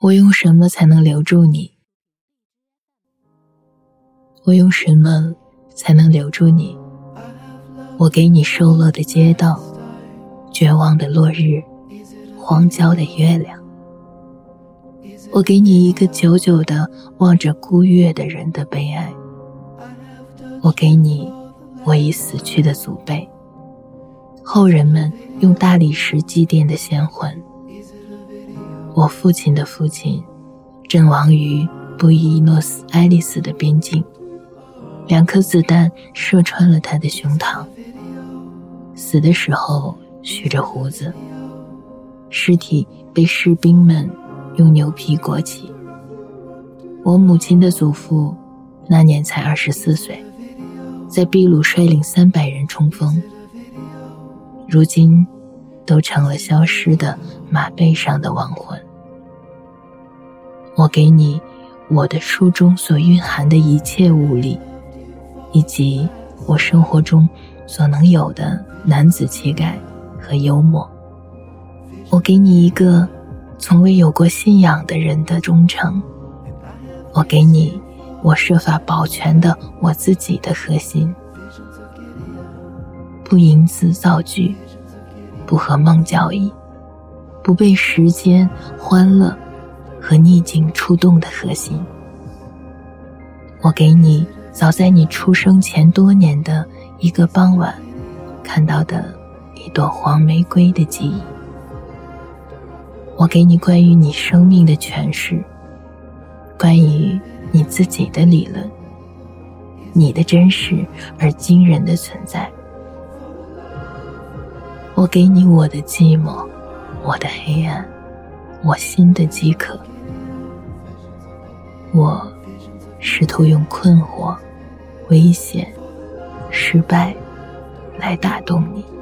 我用什么才能留住你？我用什么才能留住你？我给你瘦落的街道，绝望的落日，荒郊的月亮。我给你一个久久的望着孤月的人的悲哀。我给你我已死去的祖辈，后人们用大理石祭奠的先魂。我父亲的父亲，阵亡于布宜诺斯艾利斯的边境，两颗子弹射穿了他的胸膛。死的时候蓄着胡子，尸体被士兵们用牛皮裹起。我母亲的祖父那年才二十四岁，在秘鲁率领三百人冲锋，如今都成了消失的马背上的亡魂。我给你我的书中所蕴含的一切物力，以及我生活中所能有的男子气概和幽默。我给你一个从未有过信仰的人的忠诚。我给你我设法保全的我自己的核心。不吟词造句，不和梦交易，不被时间欢乐。和逆境触动的核心，我给你早在你出生前多年的一个傍晚看到的一朵黄玫瑰的记忆。我给你关于你生命的诠释，关于你自己的理论，你的真实而惊人的存在。我给你我的寂寞，我的黑暗。我心的饥渴，我试图用困惑、危险、失败来打动你。